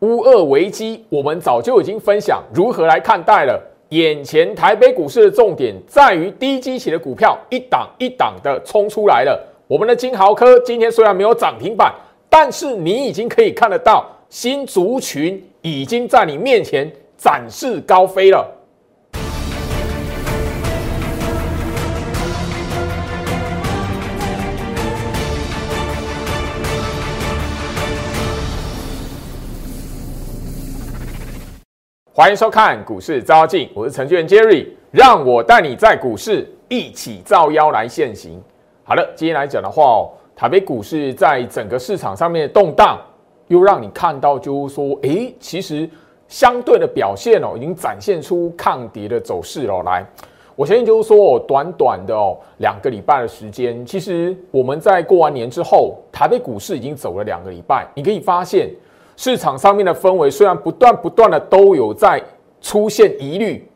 乌俄危机，我们早就已经分享如何来看待了。眼前台北股市的重点在于低基期的股票一档一档的冲出来了。我们的金豪科今天虽然没有涨停板，但是你已经可以看得到新族群已经在你面前展翅高飞了。欢迎收看股市招妖，我是程序员 Jerry，让我带你在股市一起造妖来现行。好了，今天来讲的话哦，台北股市在整个市场上面的动荡，又让你看到就是说，诶，其实相对的表现哦，已经展现出抗跌的走势了。来，我相信就是说，短短的哦两个礼拜的时间，其实我们在过完年之后，台北股市已经走了两个礼拜，你可以发现。市场上面的氛围虽然不断不断的都有在出现疑虑，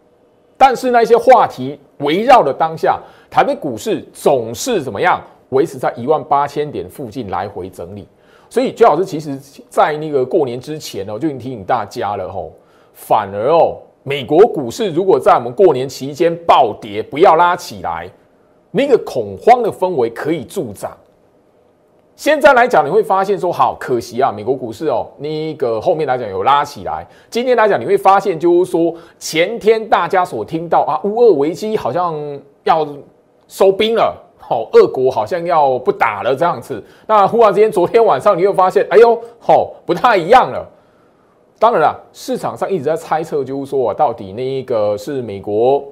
但是那些话题围绕的当下，台北股市总是怎么样维持在一万八千点附近来回整理。所以，周老师其实在那个过年之前呢，就已经提醒大家了吼，反而哦，美国股市如果在我们过年期间暴跌，不要拉起来，那个恐慌的氛围可以助长。现在来讲，你会发现说，好可惜啊，美国股市哦，那个后面来讲有拉起来。今天来讲，你会发现就是说，前天大家所听到啊，乌俄危机好像要收兵了，好，俄国好像要不打了这样子。那忽然之间，昨天晚上你又发现，哎呦，好，不太一样了。当然了，市场上一直在猜测，就是说，到底那一个是美国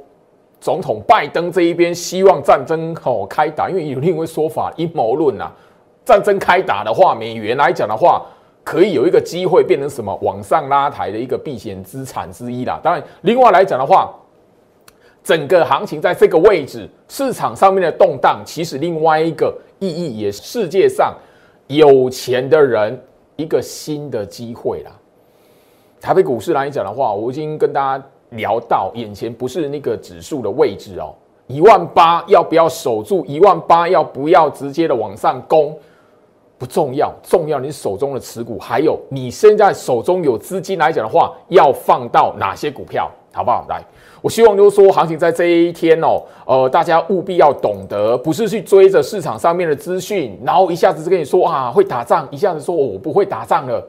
总统拜登这一边希望战争好开打，因为有另一位说法，阴谋论呐。战争开打的话，美元来讲的话，可以有一个机会变成什么往上拉抬的一个避险资产之一啦。当然，另外来讲的话，整个行情在这个位置，市场上面的动荡，其实另外一个意义也是世界上有钱的人一个新的机会啦。台北股市来讲的话，我已经跟大家聊到，眼前不是那个指数的位置哦，一万八要不要守住？一万八要不要直接的往上攻？不重要，重要你手中的持股，还有你现在手中有资金来讲的话，要放到哪些股票，好不好？来，我希望就是说，行情在这一天哦，呃，大家务必要懂得，不是去追着市场上面的资讯，然后一下子就跟你说啊会打仗，一下子说我不会打仗了，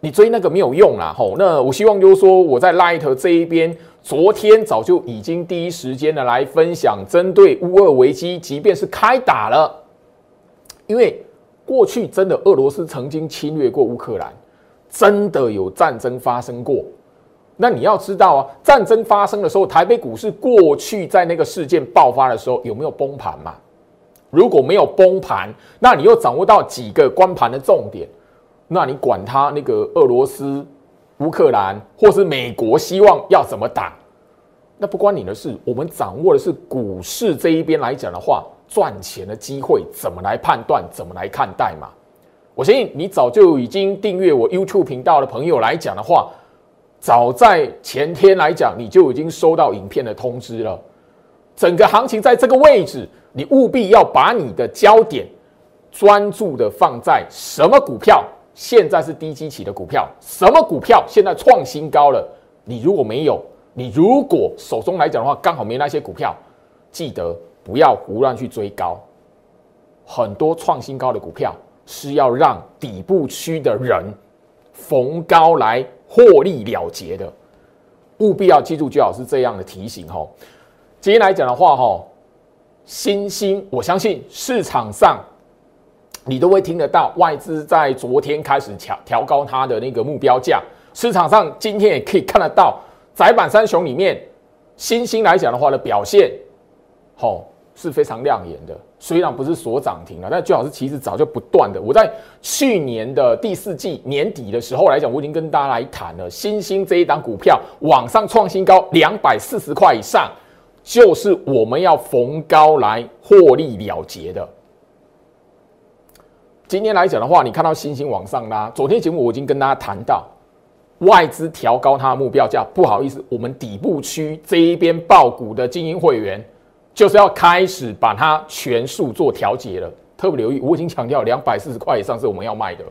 你追那个没有用啦，吼。那我希望就是说，我在 Light 这一边，昨天早就已经第一时间的来分享，针对乌俄危机，即便是开打了，因为。过去真的，俄罗斯曾经侵略过乌克兰，真的有战争发生过。那你要知道啊，战争发生的时候，台北股市过去在那个事件爆发的时候有没有崩盘嘛？如果没有崩盘，那你又掌握到几个关盘的重点，那你管他那个俄罗斯、乌克兰或是美国希望要怎么打，那不关你的事。我们掌握的是股市这一边来讲的话。赚钱的机会怎么来判断？怎么来看待嘛？我相信你早就已经订阅我 YouTube 频道的朋友来讲的话，早在前天来讲，你就已经收到影片的通知了。整个行情在这个位置，你务必要把你的焦点专注的放在什么股票？现在是低基期的股票，什么股票现在创新高了？你如果没有，你如果手中来讲的话，刚好没那些股票，记得。不要胡乱去追高，很多创新高的股票是要让底部区的人逢高来获利了结的，务必要记住，最好是这样的提醒哈。今天来讲的话哈，新兴，我相信市场上你都会听得到，外资在昨天开始调调高它的那个目标价，市场上今天也可以看得到，窄板三雄里面新兴来讲的话的表现，好。是非常亮眼的，虽然不是所涨停了，但最好是其实早就不断的。我在去年的第四季年底的时候来讲，我已经跟大家来谈了，新兴这一档股票往上创新高两百四十块以上，就是我们要逢高来获利了结的。今天来讲的话，你看到新兴往上拉，昨天节目我已经跟大家谈到，外资调高它的目标价，不好意思，我们底部区这一边爆股的精英会员。就是要开始把它全数做调节了，特别留意，我已经强调两百四十块以上是我们要卖的。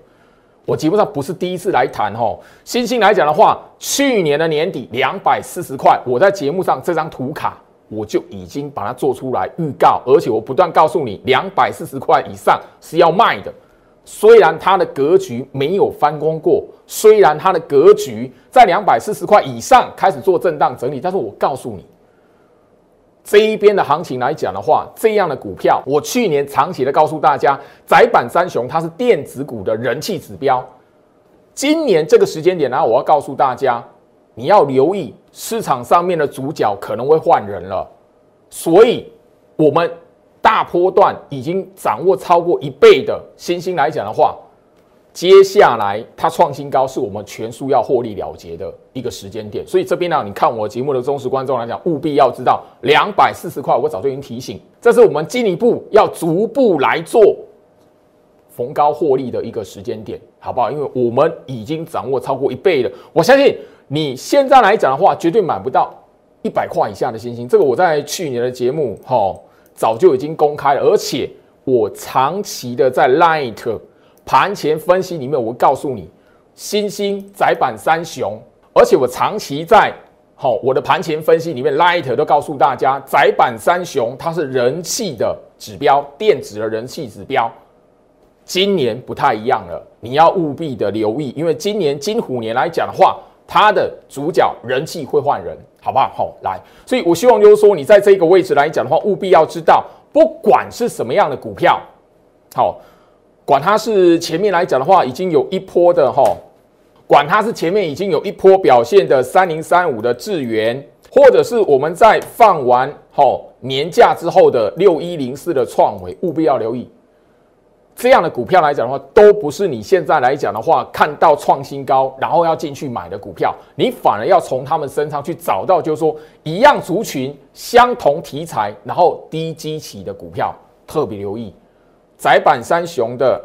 我基本上不是第一次来谈吼，星星来讲的话，去年的年底两百四十块，我在节目上这张图卡我就已经把它做出来预告，而且我不断告诉你，两百四十块以上是要卖的。虽然它的格局没有翻工过，虽然它的格局在两百四十块以上开始做震荡整理，但是我告诉你，这一边的行情来讲的话，这样的股票，我去年长期的告诉大家，窄板三雄它是电子股的人气指标。今年这个时间点呢，我要告诉大家，你要留意市场上面的主角可能会换人了，所以我们大波段已经掌握超过一倍的新兴来讲的话，接下来它创新高是我们全数要获利了结的一个时间点。所以这边呢，你看我节目的忠实观众来讲，务必要知道两百四十块，我早就已经提醒，这是我们进一步要逐步来做。逢高获利的一个时间点，好不好？因为我们已经掌握超过一倍了，我相信你现在来讲的话，绝对买不到一百块以下的星星。这个我在去年的节目哈早就已经公开了，而且我长期的在 Light 盘前分析里面，我告诉你，新星窄板三雄，而且我长期在好我的盘前分析里面，Light 都告诉大家，窄板三雄它是人气的指标，电子的人气指标。今年不太一样了，你要务必的留意，因为今年金虎年来讲的话，它的主角人气会换人，好不好？好，来，所以我希望就是说，你在这个位置来讲的话，务必要知道，不管是什么样的股票，好，管它是前面来讲的话，已经有一波的哈，管它是前面已经有一波表现的三零三五的智源，或者是我们在放完哈年假之后的六一零四的创维，务必要留意。这样的股票来讲的话，都不是你现在来讲的话，看到创新高，然后要进去买的股票，你反而要从他们身上去找到，就是说一样族群、相同题材，然后低基期的股票，特别留意。窄板三雄的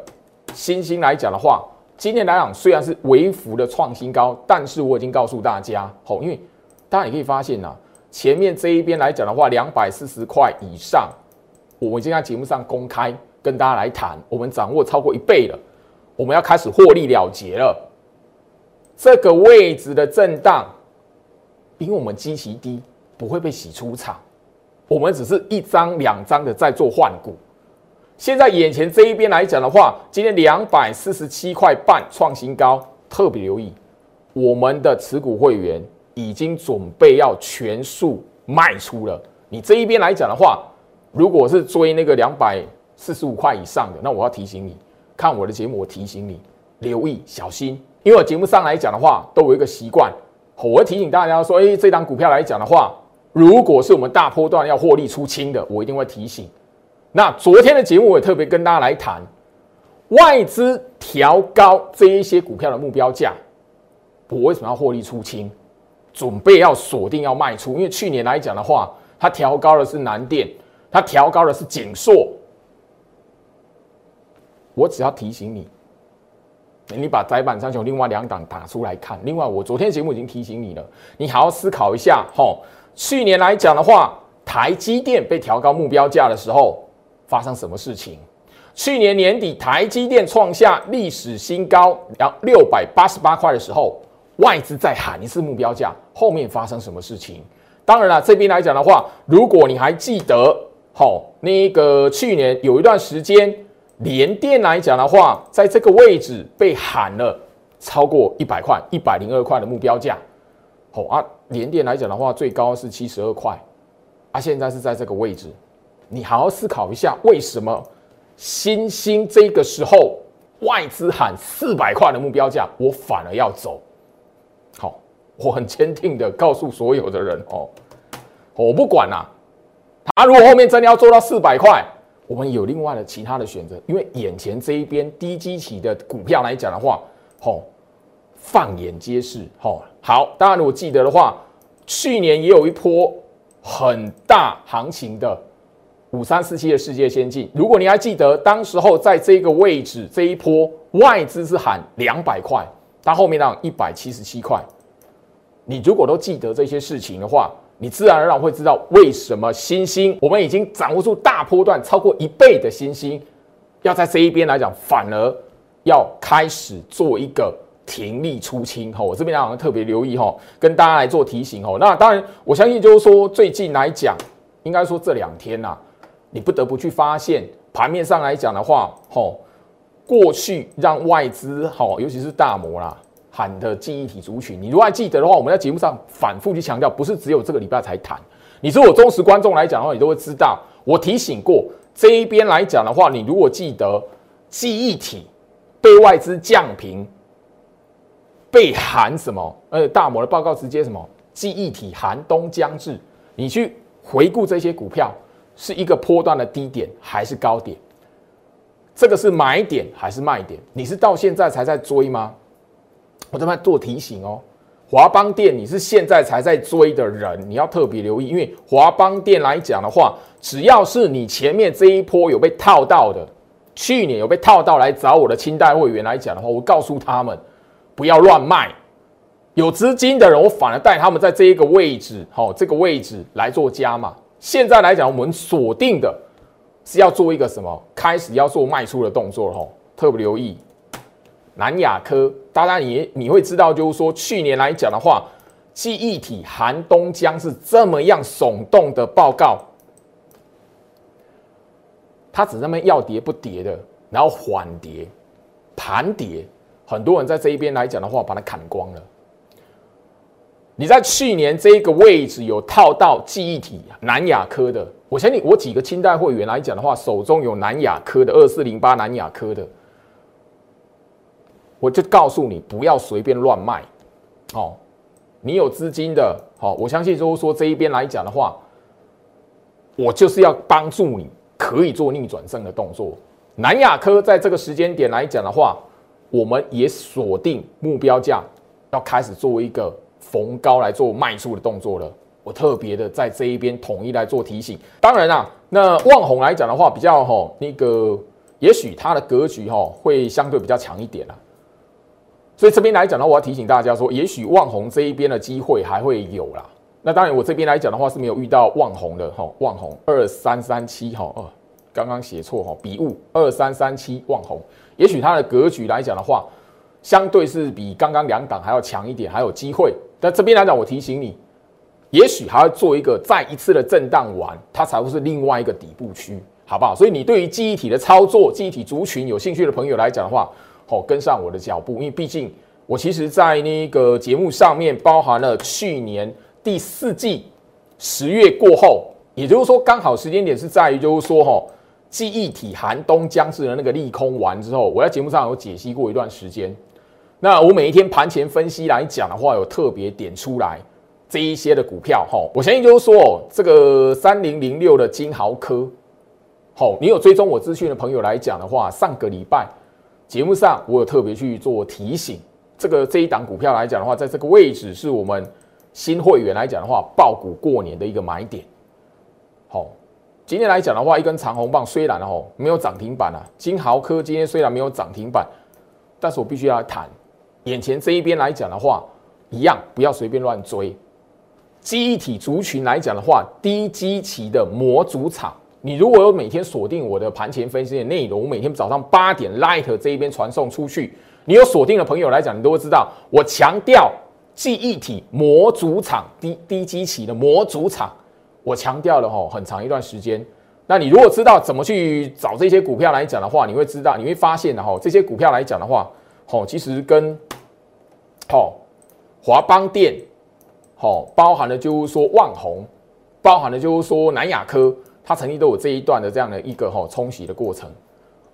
新兴来讲的话，今天来讲虽然是微幅的创新高，但是我已经告诉大家，吼，因为大家也可以发现呐，前面这一边来讲的话，两百四十块以上，我们已经在节目上公开。跟大家来谈，我们掌握超过一倍了，我们要开始获利了结了。这个位置的震荡，因为我们基期低，不会被洗出场，我们只是一张两张的在做换股。现在眼前这一边来讲的话，今天两百四十七块半创新高，特别留意，我们的持股会员已经准备要全数卖出了。你这一边来讲的话，如果是追那个两百。四十五块以上的，那我要提醒你，看我的节目，我提醒你留意小心，因为我节目上来讲的话，都有一个习惯，我会提醒大家说，哎，这张股票来讲的话，如果是我们大波段要获利出清的，我一定会提醒。那昨天的节目我也特别跟大家来谈，外资调高这一些股票的目标价，我为什么要获利出清？准备要锁定要卖出，因为去年来讲的话，它调高的是南电，它调高的是景硕。我只要提醒你，你把窄板三雄另外两档打出来看。另外，我昨天节目已经提醒你了，你好好思考一下。吼，去年来讲的话，台积电被调高目标价的时候，发生什么事情？去年年底台积电创下历史新高，然后六百八十八块的时候，外资再喊一次目标价，后面发生什么事情？当然了，这边来讲的话，如果你还记得，吼，那个去年有一段时间。联电来讲的话，在这个位置被喊了超过一百块、一百零二块的目标价。好啊，联电来讲的话，最高是七十二块，啊，现在是在这个位置。你好好思考一下，为什么新兴这个时候外资喊四百块的目标价，我反而要走？好，我很坚定的告诉所有的人哦，我不管啦，他如果后面真的要做到四百块。我们有另外的其他的选择，因为眼前这一边低基期的股票来讲的话，吼，放眼皆是，吼，好。当然，如果记得的话，去年也有一波很大行情的五三四七的世界先进。如果你还记得，当时候在这个位置这一波外资是喊两百块，它后面让一百七十七块。你如果都记得这些事情的话，你自然而然会知道为什么新兴，我们已经掌握住大波段超过一倍的新兴，要在这一边来讲，反而要开始做一个停利出清哈，我这边好像特别留意哈，跟大家来做提醒哈。那当然，我相信就是说最近来讲，应该说这两天呐，你不得不去发现盘面上来讲的话，吼，过去让外资吼，尤其是大摩啦喊的记忆体族群，你如果还记得的话，我们在节目上反复去强调，不是只有这个礼拜才谈。你是我忠实观众来讲的话，你都会知道，我提醒过这一边来讲的话，你如果记得记忆体。被外资降平，被喊什么？呃，大摩的报告直接什么？记忆体寒冬将至。你去回顾这些股票，是一个波段的低点还是高点？这个是买点还是卖点？你是到现在才在追吗？我这边做提醒哦。华邦店，你是现在才在追的人，你要特别留意，因为华邦店来讲的话，只要是你前面这一波有被套到的。去年有被套到来找我的清代会员来讲的话，我告诉他们不要乱卖。有资金的人，我反而带他们在这一个位置，好，这个位置来做加码。现在来讲，我们锁定的是要做一个什么？开始要做卖出的动作了，吼，特别留意南亚科。大家你你会知道，就是说去年来讲的话，记忆体寒冬江是这么样耸动的报告。它只那么要跌不跌的，然后缓跌、盘跌，很多人在这一边来讲的话，把它砍光了。你在去年这个位置有套到记忆体南亚科的，我相信我几个清代会员来讲的话，手中有南亚科的二四零八南亚科的，我就告诉你不要随便乱卖。哦，你有资金的，好，我相信就是说这一边来讲的话，我就是要帮助你。可以做逆转胜的动作。南亚科在这个时间点来讲的话，我们也锁定目标价，要开始做一个逢高来做卖出的动作了。我特别的在这一边统一来做提醒。当然啦，那望红来讲的话，比较哈那个，也许它的格局哈会相对比较强一点啦。所以这边来讲呢，我要提醒大家说，也许望红这一边的机会还会有啦。那当然，我这边来讲的话是没有遇到望红的哈，望红二三三七哈，刚刚写错哈，笔误二三三七望红，也许它的格局来讲的话，相对是比刚刚两档还要强一点，还有机会。但这边来讲，我提醒你，也许还要做一个再一次的震荡完，它才会是另外一个底部区，好不好？所以你对于记忆体的操作、记忆体族群有兴趣的朋友来讲的话，哦，跟上我的脚步，因为毕竟我其实在那个节目上面包含了去年。第四季十月过后，也就是说，刚好时间点是在于，就是说，哈，记忆体寒冬将至的那个利空完之后，我在节目上有解析过一段时间。那我每一天盘前分析来讲的话，有特别点出来这一些的股票，哈，我相信就是说，这个三零零六的金豪科，好，你有追踪我资讯的朋友来讲的话，上个礼拜节目上我有特别去做提醒，这个这一档股票来讲的话，在这个位置是我们。新会员来讲的话，爆股过年的一个买点。好，今天来讲的话，一根长红棒虽然哦没有涨停板啊，金豪科今天虽然没有涨停板，但是我必须要谈，眼前这一边来讲的话，一样不要随便乱追。记忆体族群来讲的话，低基期的模组厂，你如果有每天锁定我的盘前分析的内容，我每天早上八点 Light 这一边传送出去，你有锁定的朋友来讲，你都会知道，我强调。记忆体模组厂低低基期的模组厂，我强调了吼很长一段时间。那你如果知道怎么去找这些股票来讲的话，你会知道，你会发现的吼这些股票来讲的话，吼其实跟吼华邦电吼包含了就是说万宏，包含了就是说南亚科，它曾经都有这一段的这样的一个吼冲洗的过程，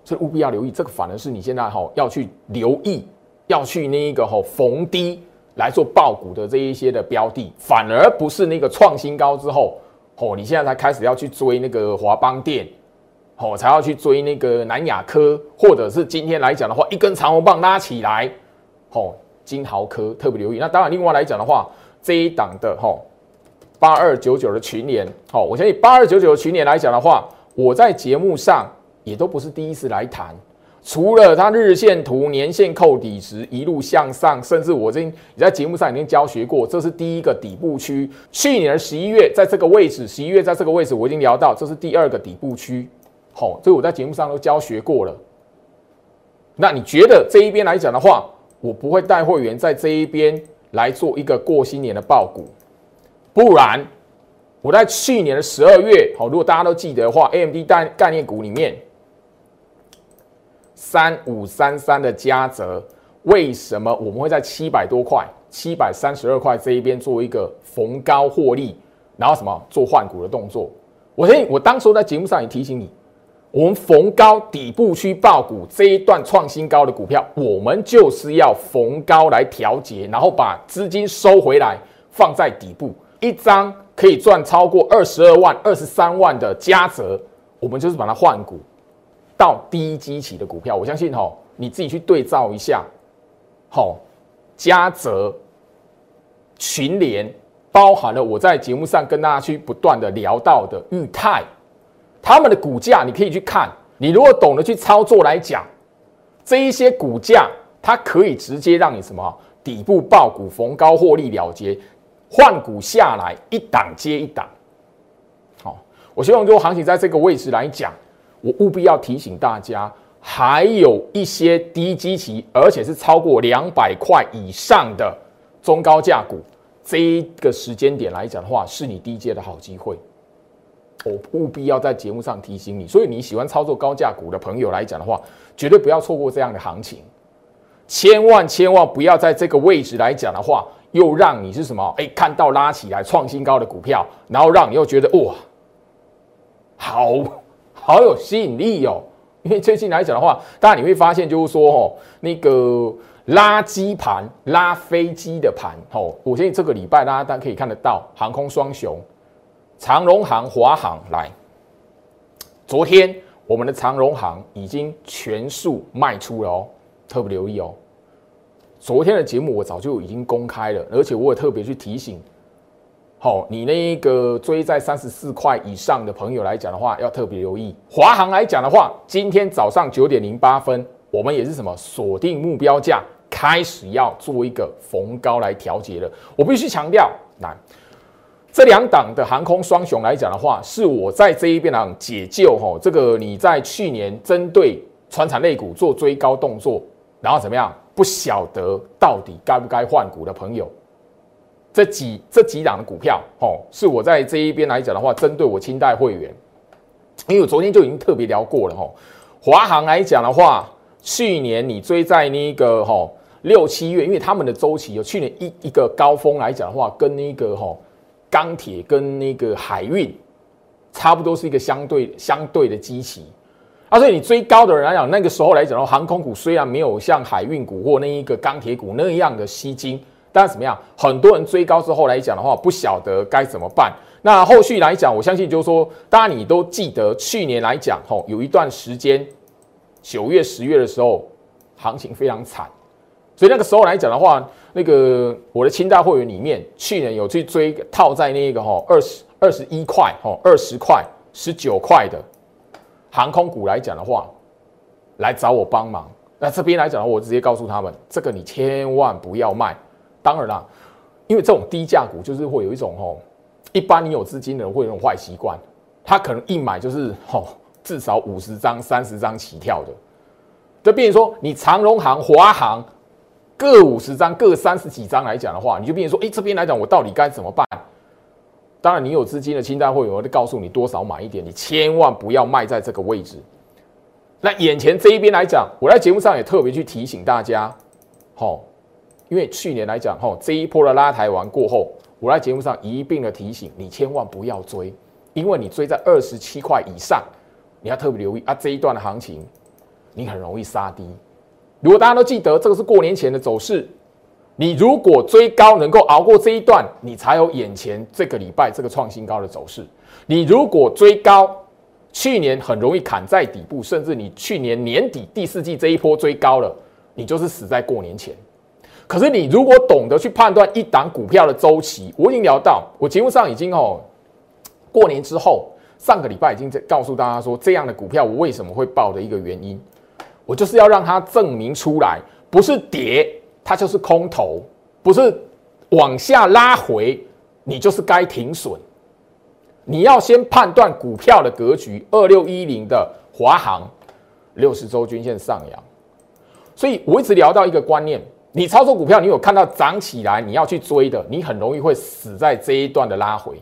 所以务必要留意。这个反而是你现在吼要去留意，要去那一个吼逢低。来做爆股的这一些的标的，反而不是那个创新高之后，哦，你现在才开始要去追那个华邦电，哦，才要去追那个南亚科，或者是今天来讲的话，一根长红棒拉起来，哦，金豪科特别留意。那当然，另外来讲的话，这一档的哈八二九九的群联，好，我相信八二九九的群联来讲的话，我在节目上也都不是第一次来谈。除了它日线图、年线扣底值一路向上，甚至我已经你在节目上已经教学过，这是第一个底部区。去年的十一月在这个位置，十一月在这个位置我已经聊到，这是第二个底部区。好，这我在节目上都教学过了。那你觉得这一边来讲的话，我不会带会员在这一边来做一个过新年的爆股，不然我在去年的十二月，好，如果大家都记得的话，AMD 概概念股里面三五三三的嘉泽，为什么我们会在七百多块、七百三十二块这一边做一个逢高获利，然后什么做换股的动作？我嘿，我当时在节目上也提醒你。我们逢高底部区爆股这一段创新高的股票，我们就是要逢高来调节，然后把资金收回来，放在底部，一张可以赚超过二十二万、二十三万的嘉泽，我们就是把它换股到低基期的股票。我相信哈，你自己去对照一下，好，嘉泽、群联，包含了我在节目上跟大家去不断的聊到的裕泰。他们的股价你可以去看，你如果懂得去操作来讲，这一些股价它可以直接让你什么底部爆股逢高获利了结，换股下来一档接一档。好，我希望如果行情在这个位置来讲，我务必要提醒大家，还有一些低基期而且是超过两百块以上的中高价股，这一个时间点来讲的话，是你低阶的好机会。我务必要在节目上提醒你，所以你喜欢操作高价股的朋友来讲的话，绝对不要错过这样的行情，千万千万不要在这个位置来讲的话，又让你是什么？哎，看到拉起来创新高的股票，然后让你又觉得哇，好好有吸引力哦。因为最近来讲的话，当然你会发现就是说哦，那个垃圾盘、拉飞机的盘哦，我相信这个礼拜大家大家可以看得到航空双雄。长荣行、华航来，昨天我们的长荣行已经全数卖出了哦，特别留意哦。昨天的节目我早就已经公开了，而且我也特别去提醒，好，你那个追在三十四块以上的朋友来讲的话，要特别留意。华航来讲的话，今天早上九点零八分，我们也是什么锁定目标价，开始要做一个逢高来调节了。我必须强调，来。这两档的航空双雄来讲的话，是我在这一边呢解救哈，这个你在去年针对船产类股做追高动作，然后怎么样？不晓得到底该不该换股的朋友，这几这几档的股票哦，是我在这一边来讲的话，针对我清代会员，因为我昨天就已经特别聊过了哈。华航来讲的话，去年你追在那个哈六七月，因为他们的周期有去年一一个高峰来讲的话，跟那个哈。钢铁跟那个海运差不多是一个相对相对的基期，啊，所以你追高的人来讲，那个时候来讲的话，航空股虽然没有像海运股或那一个钢铁股那样的吸金，但是怎么样，很多人追高之后来讲的话，不晓得该怎么办。那后续来讲，我相信就是说，大家你都记得去年来讲，吼，有一段时间九月、十月的时候，行情非常惨，所以那个时候来讲的话。那个我的清大会员里面，去年有去追套在那个哈二十二十一块哈二十块十九块的航空股来讲的话，来找我帮忙。那这边来讲的话，我直接告诉他们，这个你千万不要卖。当然啦，因为这种低价股就是会有一种哦，一般你有资金的人会有一种坏习惯，他可能一买就是哦至少五十张三十张起跳的。就变成说，你长荣航、华航。各五十张，各三十几张来讲的话，你就变成说，哎，这边来讲，我到底该怎么办？当然，你有资金的清单会有，会告诉你多少买一点，你千万不要卖在这个位置。那眼前这一边来讲，我在节目上也特别去提醒大家，好，因为去年来讲，哈，这一波的拉抬完过后，我在节目上一并的提醒你，千万不要追，因为你追在二十七块以上，你要特别留意啊，这一段的行情，你很容易杀低。如果大家都记得，这个是过年前的走势。你如果追高能够熬过这一段，你才有眼前这个礼拜这个创新高的走势。你如果追高，去年很容易砍在底部，甚至你去年年底第四季这一波追高了，你就是死在过年前。可是你如果懂得去判断一档股票的周期，我已经聊到，我节目上已经哦，过年之后上个礼拜已经在告诉大家说，这样的股票我为什么会报的一个原因。我就是要让它证明出来，不是跌，它就是空头；不是往下拉回，你就是该停损。你要先判断股票的格局。二六一零的华航，六十周均线上扬，所以我一直聊到一个观念：你操作股票，你有看到涨起来，你要去追的，你很容易会死在这一段的拉回。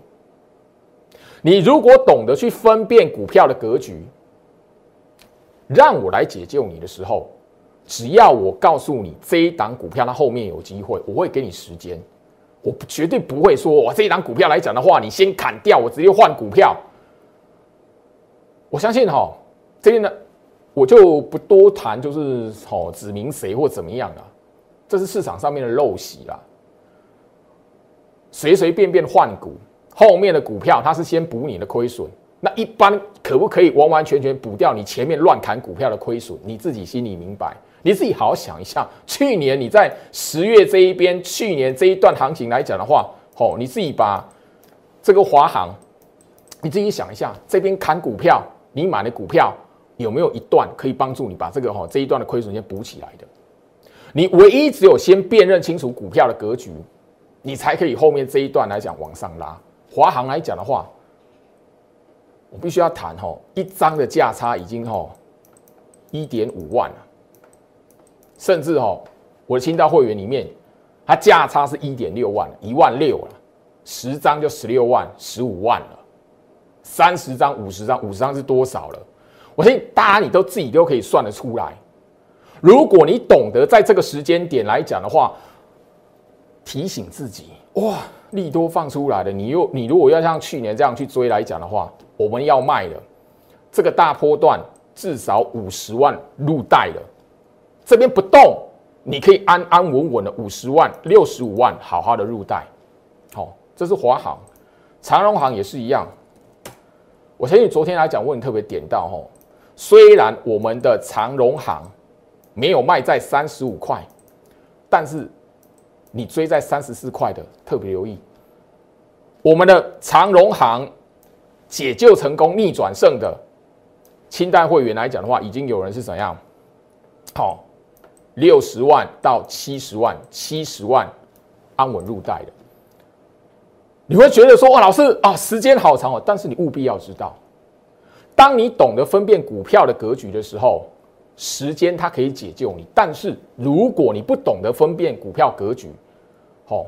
你如果懂得去分辨股票的格局，让我来解救你的时候，只要我告诉你这一档股票它后面有机会，我会给你时间，我绝对不会说我这一档股票来讲的话，你先砍掉，我直接换股票。我相信哈，这边呢，我就不多谈，就是哦指明谁或怎么样啊，这是市场上面的陋习啦，随随便便换股，后面的股票它是先补你的亏损。那一般可不可以完完全全补掉你前面乱砍股票的亏损？你自己心里明白，你自己好好想一下。去年你在十月这一边，去年这一段行情来讲的话，哦，你自己把这个华航，你自己想一下，这边砍股票，你买的股票有没有一段可以帮助你把这个哈这一段的亏损先补起来的？你唯一只有先辨认清楚股票的格局，你才可以后面这一段来讲往上拉。华航来讲的话。我必须要谈吼，一张的价差已经吼一点五万了，甚至吼我的清道会员里面，它价差是一点六万，一万六了，十张就十六万，十五万了，三十张、五十张、五十张是多少了？我相信大家你都自己都可以算得出来。如果你懂得在这个时间点来讲的话，提醒自己哇，利多放出来了，你又你如果要像去年这样去追来讲的话。我们要卖的这个大波段至少五十万入袋了，这边不动，你可以安安稳稳的五十万、六十五万好好的入袋。好，这是华航、长荣航也是一样。我相信昨天来讲，问特别点到吼，虽然我们的长荣航没有卖在三十五块，但是你追在三十四块的特别留意，我们的长荣行。解救成功逆转胜的清代会员来讲的话，已经有人是怎样？好，六十万到七十万，七十万安稳入袋的。你会觉得说哇，老师啊，时间好长哦。但是你务必要知道，当你懂得分辨股票的格局的时候，时间它可以解救你。但是如果你不懂得分辨股票格局，好，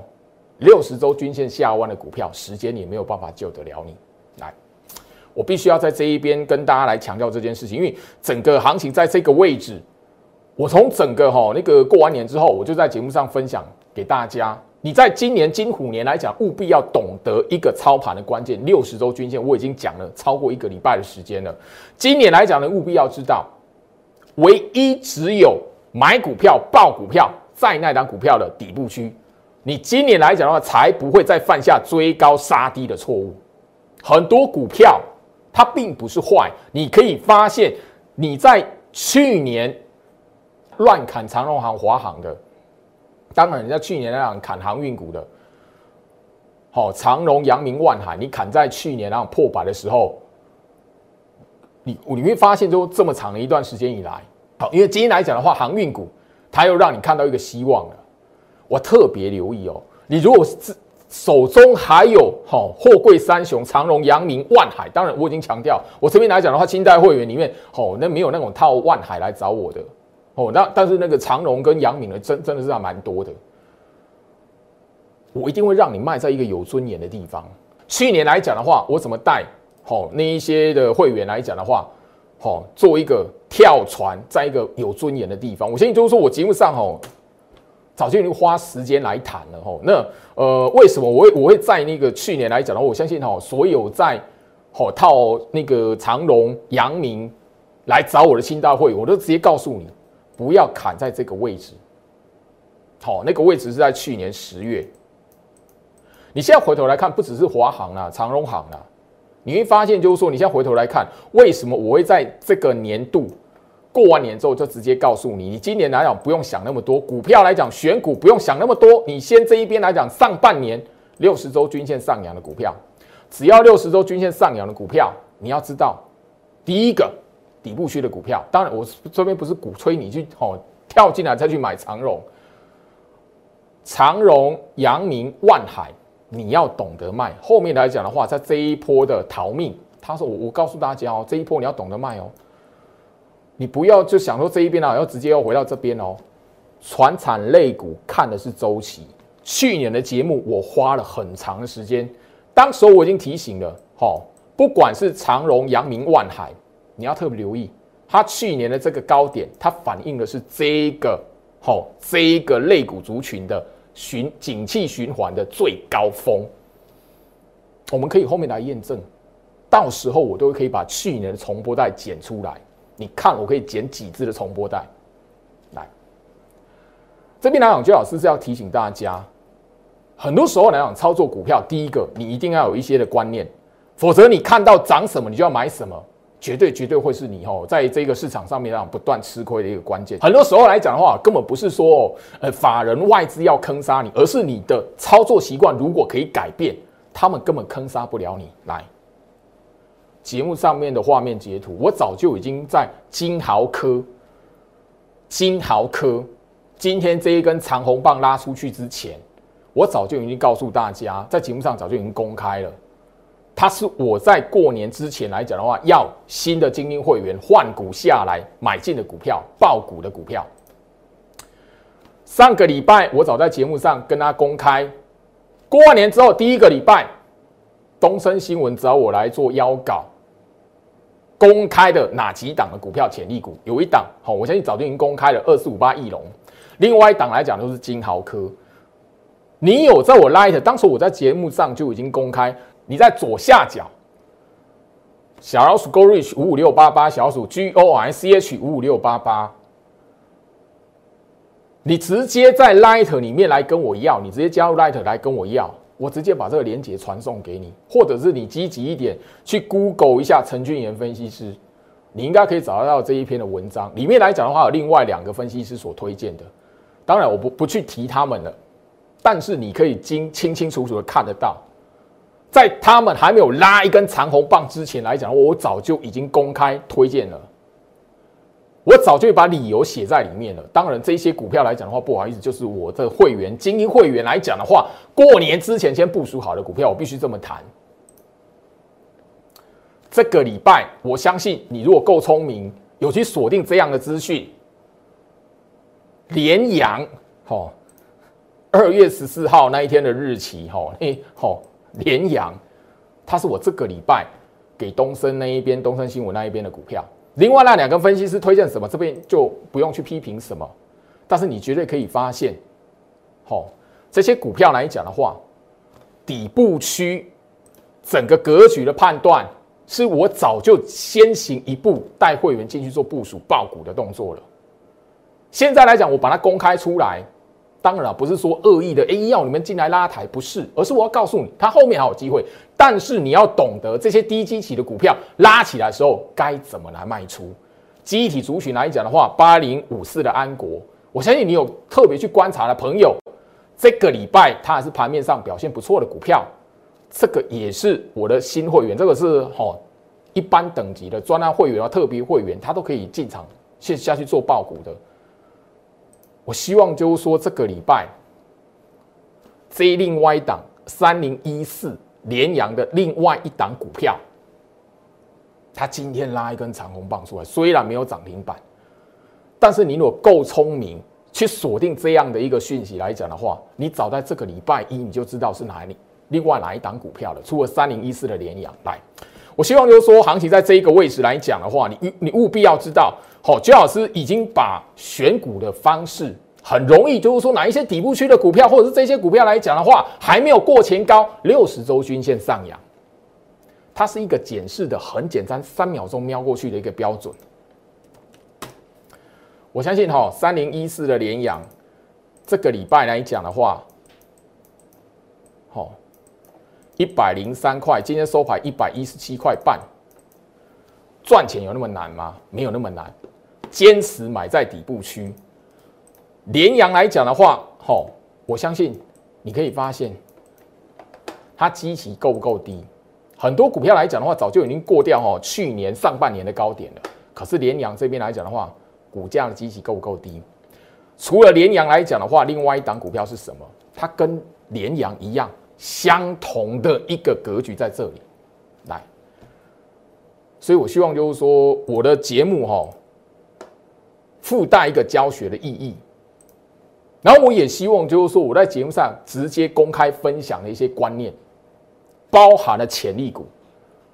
六十周均线下弯的股票，时间也没有办法救得了你。来。我必须要在这一边跟大家来强调这件事情，因为整个行情在这个位置，我从整个哈那个过完年之后，我就在节目上分享给大家。你在今年金虎年来讲，务必要懂得一个操盘的关键，六十周均线我已经讲了超过一个礼拜的时间了。今年来讲呢，务必要知道，唯一只有买股票、报股票在那档股票的底部区，你今年来讲的话，才不会再犯下追高杀低的错误。很多股票。它并不是坏，你可以发现你在去年乱砍长荣行、华航的，当然你在去年那样砍航运股的，好长荣、阳明、万海，你砍在去年那样破百的时候，你你会发现，就这么长的一段时间以来，好，因为今天来讲的话，航运股它又让你看到一个希望了。我特别留意哦，你如果是。手中还有好货柜三雄长荣、阳明、万海，当然我已经强调，我这边来讲的话，清代会员里面哦，那没有那种套万海来找我的哦，那但是那个长荣跟阳明呢，真真的是还蛮多的。我一定会让你卖在一个有尊严的地方。去年来讲的话，我怎么带好那一些的会员来讲的话，好做一个跳船，在一个有尊严的地方。我相信就是说我节目上哦。早就已经花时间来谈了吼，那呃，为什么我会我会在那个去年来讲的话，我相信哈，所有在吼套那个长隆、阳明来找我的新大会，我都直接告诉你，不要砍在这个位置。好，那个位置是在去年十月。你现在回头来看，不只是华航啦、长荣航啦，你会发现就是说，你现在回头来看，为什么我会在这个年度？过完年之后就直接告诉你，你今年来讲不用想那么多，股票来讲选股不用想那么多，你先这一边来讲上半年六十周均线上扬的股票，只要六十周均线上扬的股票，你要知道第一个底部区的股票，当然我这边不是鼓吹你去哦跳进来再去买长荣、长荣、阳明、万海，你要懂得卖。后面来讲的话，在这一波的逃命，他说我我告诉大家哦，这一波你要懂得卖哦。你不要就想说这一边啊，要直接要回到这边哦。船产类股看的是周期。去年的节目我花了很长的时间，当时我已经提醒了，哈，不管是长荣、阳明、万海，你要特别留意，它去年的这个高点，它反映的是这个，好，这一个类股族群的循景气循环的最高峰。我们可以后面来验证，到时候我都可以把去年的重播带剪出来。你看，我可以剪几支的重播带。来，这边来讲，周老师是要提醒大家，很多时候来讲操作股票，第一个你一定要有一些的观念，否则你看到涨什么，你就要买什么，绝对绝对会是你哦，在这个市场上面让不断吃亏的一个关键。很多时候来讲的话，根本不是说呃法人外资要坑杀你，而是你的操作习惯如果可以改变，他们根本坑杀不了你。来。节目上面的画面截图，我早就已经在金豪科、金豪科今天这一根长红棒拉出去之前，我早就已经告诉大家，在节目上早就已经公开了，它是我在过年之前来讲的话，要新的精英会员换股下来买进的股票，爆股的股票。上个礼拜我早在节目上跟他公开，过完年之后第一个礼拜，东森新闻找我来做邀稿。公开的哪几档的股票潜力股？有一档好，我相信早就已经公开了，二四五八翼龙。另外一档来讲都是金豪科。你有在我 Light，当时我在节目上就已经公开。你在左下角，小老鼠 Go Reach 五五六八八，小老鼠 G O I C H 五五六八八。你直接在 Light 里面来跟我要，你直接加入 Light 来跟我要。我直接把这个链接传送给你，或者是你积极一点去 Google 一下陈俊言分析师，你应该可以找得到这一篇的文章。里面来讲的话，有另外两个分析师所推荐的，当然我不不去提他们了，但是你可以清清清楚楚的看得到，在他们还没有拉一根长红棒之前来讲，我早就已经公开推荐了。我早就把理由写在里面了。当然，这些股票来讲的话，不好意思，就是我的会员精英会员来讲的话，过年之前先部署好的股票，我必须这么谈。这个礼拜，我相信你如果够聪明，有去锁定这样的资讯，连阳，吼，二月十四号那一天的日期，吼，哎，吼，连阳，它是我这个礼拜给东森那一边，东森新闻那一边的股票。另外那两个分析师推荐什么，这边就不用去批评什么，但是你绝对可以发现，好，这些股票来讲的话，底部区整个格局的判断，是我早就先行一步带会员进去做部署爆股的动作了。现在来讲，我把它公开出来。当然了，不是说恶意的，哎，要你们进来拉抬，不是，而是我要告诉你，它后面还有机会。但是你要懂得这些低基期的股票拉起来的时候该怎么来卖出。基体族群来讲的话，八零五四的安国，我相信你有特别去观察的朋友，这个礼拜它还是盘面上表现不错的股票。这个也是我的新会员，这个是哈一般等级的专案会员啊，特别会员，他都可以进场线下去做爆股的。我希望就是说，这个礼拜，Z 另外一档三零一四联阳的另外一档股票，它今天拉一根长红棒出来，虽然没有涨停板，但是你如果够聪明，去锁定这样的一个讯息来讲的话，你早在这个礼拜一你就知道是哪里另外哪一档股票了。除了三零一四的联阳，来，我希望就是说，行情在这一个位置来讲的话，你你务必要知道。好，周老师已经把选股的方式很容易，就是说哪一些底部区的股票，或者是这些股票来讲的话，还没有过前高，六十周均线上扬，它是一个检视的很简单，三秒钟瞄过去的一个标准。我相信哈，三零一四的联阳，这个礼拜来讲的话，好，一百零三块，今天收盘一百一十七块半。赚钱有那么难吗？没有那么难，坚持买在底部区。连阳来讲的话，吼，我相信你可以发现，它基期够不够低？很多股票来讲的话，早就已经过掉哦去年上半年的高点了。可是连阳这边来讲的话，股价的基期够不够低？除了连阳来讲的话，另外一档股票是什么？它跟连阳一样，相同的一个格局在这里。来。所以，我希望就是说，我的节目哈，附带一个教学的意义。然后我也希望就是说我在节目上直接公开分享的一些观念，包含了潜力股。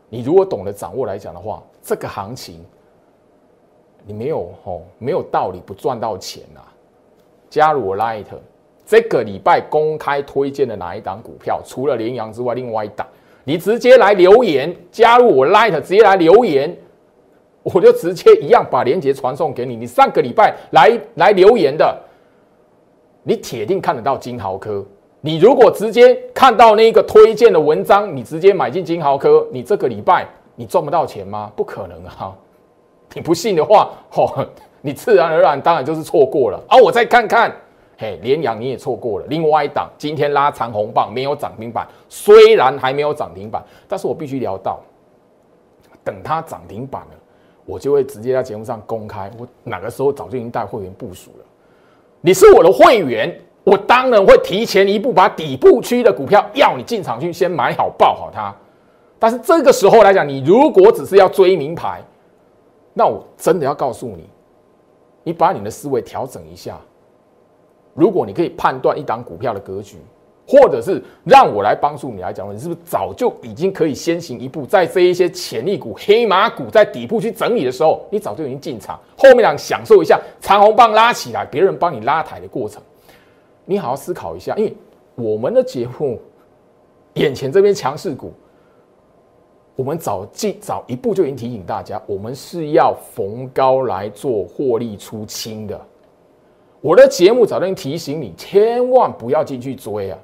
你如果懂得掌握来讲的话，这个行情你没有哦，没有道理不赚到钱呐。加入我 Light，这个礼拜公开推荐的哪一档股票？除了联阳之外，另外一档，你直接来留言，加入我 Light，直接来留言，我就直接一样把链接传送给你。你上个礼拜来来留言的。你铁定看得到金豪科。你如果直接看到那个推荐的文章，你直接买进金豪科，你这个礼拜你赚不到钱吗？不可能啊！你不信的话，哦，你自然而然当然就是错过了啊！我再看看，嘿，连阳你也错过了。另外一档今天拉长红棒，没有涨停板，虽然还没有涨停板，但是我必须聊到，等它涨停板了，我就会直接在节目上公开，我哪个时候早就已经带会员部署了。你是我的会员，我当然会提前一步把底部区的股票要你进场去先买好抱好它。但是这个时候来讲，你如果只是要追名牌，那我真的要告诉你，你把你的思维调整一下。如果你可以判断一档股票的格局。或者是让我来帮助你来讲，你是不是早就已经可以先行一步，在这一些潜力股、黑马股在底部去整理的时候，你早就已经进场，后面想享受一下长红棒拉起来，别人帮你拉抬的过程。你好好思考一下，因为我们的节目眼前这边强势股，我们早进早一步就已经提醒大家，我们是要逢高来做获利出清的。我的节目早就提醒你，千万不要进去追啊！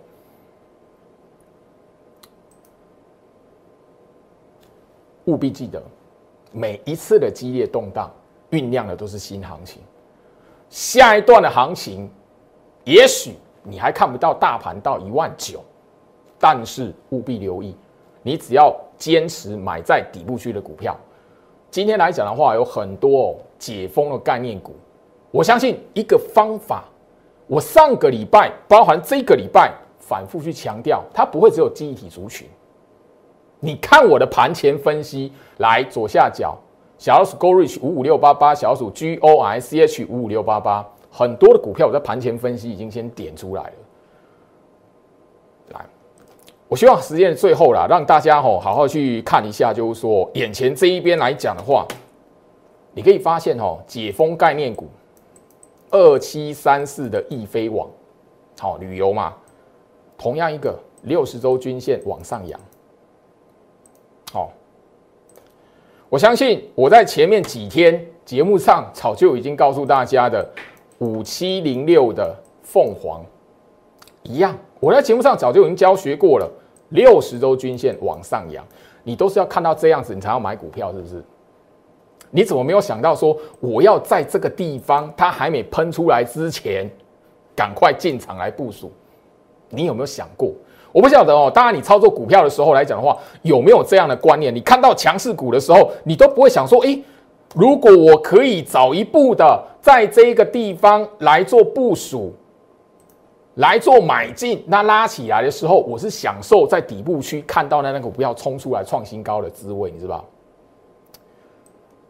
务必记得，每一次的激烈动荡酝酿的都是新行情。下一段的行情，也许你还看不到大盘到一万九，但是务必留意，你只要坚持买在底部区的股票。今天来讲的话，有很多解封的概念股，我相信一个方法。我上个礼拜，包含这个礼拜，反复去强调，它不会只有记忆体族群。你看我的盘前分析，来左下角，小老鼠 Go Reach 五五六八八，小老鼠 G O I C H 五五六八八，很多的股票我在盘前分析已经先点出来了。来，我希望时间最后啦，让大家吼好好去看一下，就是说眼前这一边来讲的话，你可以发现吼解封概念股二七三四的易飞网，好旅游嘛，同样一个六十周均线往上扬。好，我相信我在前面几天节目上早就已经告诉大家的五七零六的凤凰一样，我在节目上早就已经教学过了，六十周均线往上扬，你都是要看到这样子你才要买股票，是不是？你怎么没有想到说我要在这个地方它还没喷出来之前，赶快进场来部署？你有没有想过？我不晓得哦，当然你操作股票的时候来讲的话，有没有这样的观念？你看到强势股的时候，你都不会想说，诶，如果我可以早一步的在这个地方来做部署，来做买进，那拉起来的时候，我是享受在底部区看到那那个不要冲出来创新高的滋味，你知道吧？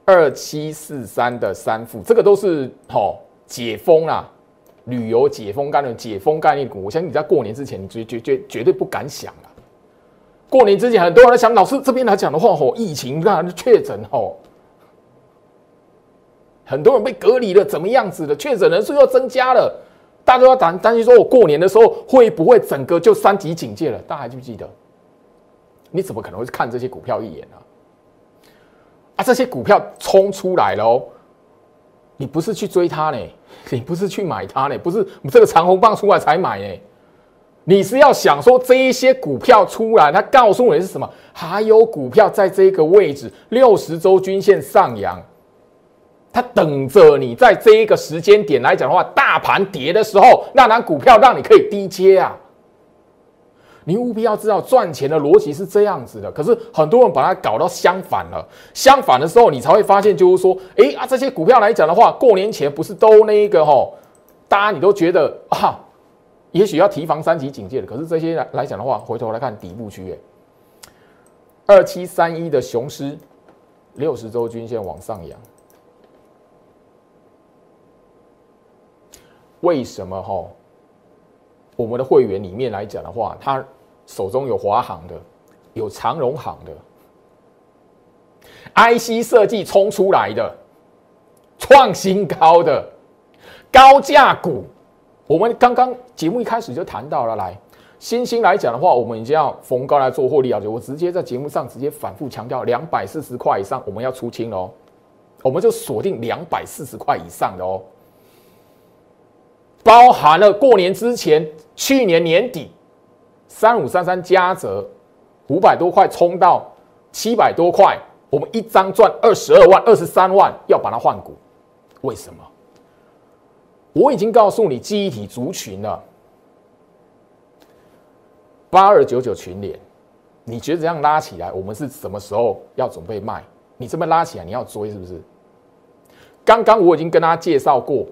二七四三的三副，这个都是好解封啦。旅游解封概念、解封概念股，我相信你在过年之前，你绝绝绝绝对不敢想啊！过年之前，很多人想，老师这边来讲的话，吼，疫情那确诊，吼，很多人被隔离了，怎么样子的？确诊人数又增加了，大家都要担担心，说我过年的时候会不会整个就三级警戒了？大家还记不记得？你怎么可能会看这些股票一眼呢？啊，这些股票冲出来了哦！你不是去追它呢，你不是去买它呢，不是这个长虹棒出来才买呢，你是要想说这一些股票出来，它告诉你是什么？还有股票在这个位置六十周均线上扬，它等着你在这一个时间点来讲的话，大盘跌的时候，那档股票让你可以低接啊。你务必要知道赚钱的逻辑是这样子的，可是很多人把它搞到相反了。相反的时候，你才会发现，就是说，哎啊，这些股票来讲的话，过年前不是都那一个吼，大家你都觉得啊，也许要提防三级警戒的。可是这些来来讲的话，回头来看底部区，域，二七三一的雄狮，六十周均线往上扬，为什么哈？我们的会员里面来讲的话，他手中有华航的，有长荣航的，IC 设计冲出来的，创新高的高价股。我们刚刚节目一开始就谈到了，来新兴来讲的话，我们已经要逢高来做获利了结。我直接在节目上直接反复强调，两百四十块以上我们要出清哦，我们就锁定两百四十块以上的哦。包含了过年之前，去年年底三五三三加折五百多块冲到七百多块，我们一张赚二十二万、二十三万，要把它换股，为什么？我已经告诉你记忆体族群了，八二九九群联，你觉得这样拉起来，我们是什么时候要准备卖？你这么拉起来，你要追是不是？刚刚我已经跟大家介绍过。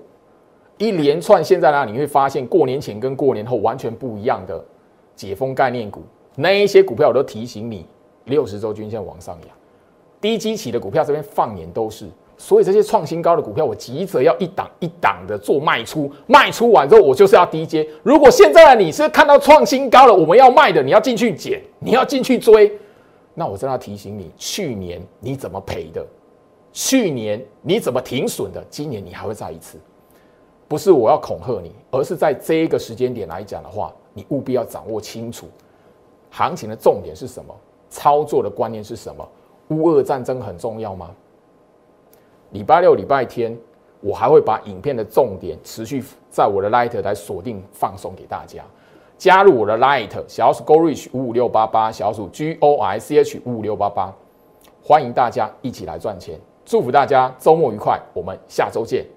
一连串现在呢，你会发现过年前跟过年后完全不一样的解封概念股，那一些股票我都提醒你，六十周均线往上扬，低基期的股票这边放眼都是，所以这些创新高的股票，我急着要一档一档的做卖出，卖出完之后我就是要低接。如果现在的你是看到创新高了，我们要卖的，你要进去捡，你要进去追，那我真的要提醒你，去年你怎么赔的？去年你怎么停损的？今年你还会再一次？不是我要恐吓你，而是在这一个时间点来讲的话，你务必要掌握清楚行情的重点是什么，操作的观念是什么。乌俄战争很重要吗？礼拜六、礼拜天，我还会把影片的重点持续在我的 Light 来锁定放送给大家。加入我的 Light 小鼠 Go Reach 五五六八八，小鼠 G O I C H 五五六八八，欢迎大家一起来赚钱，祝福大家周末愉快，我们下周见。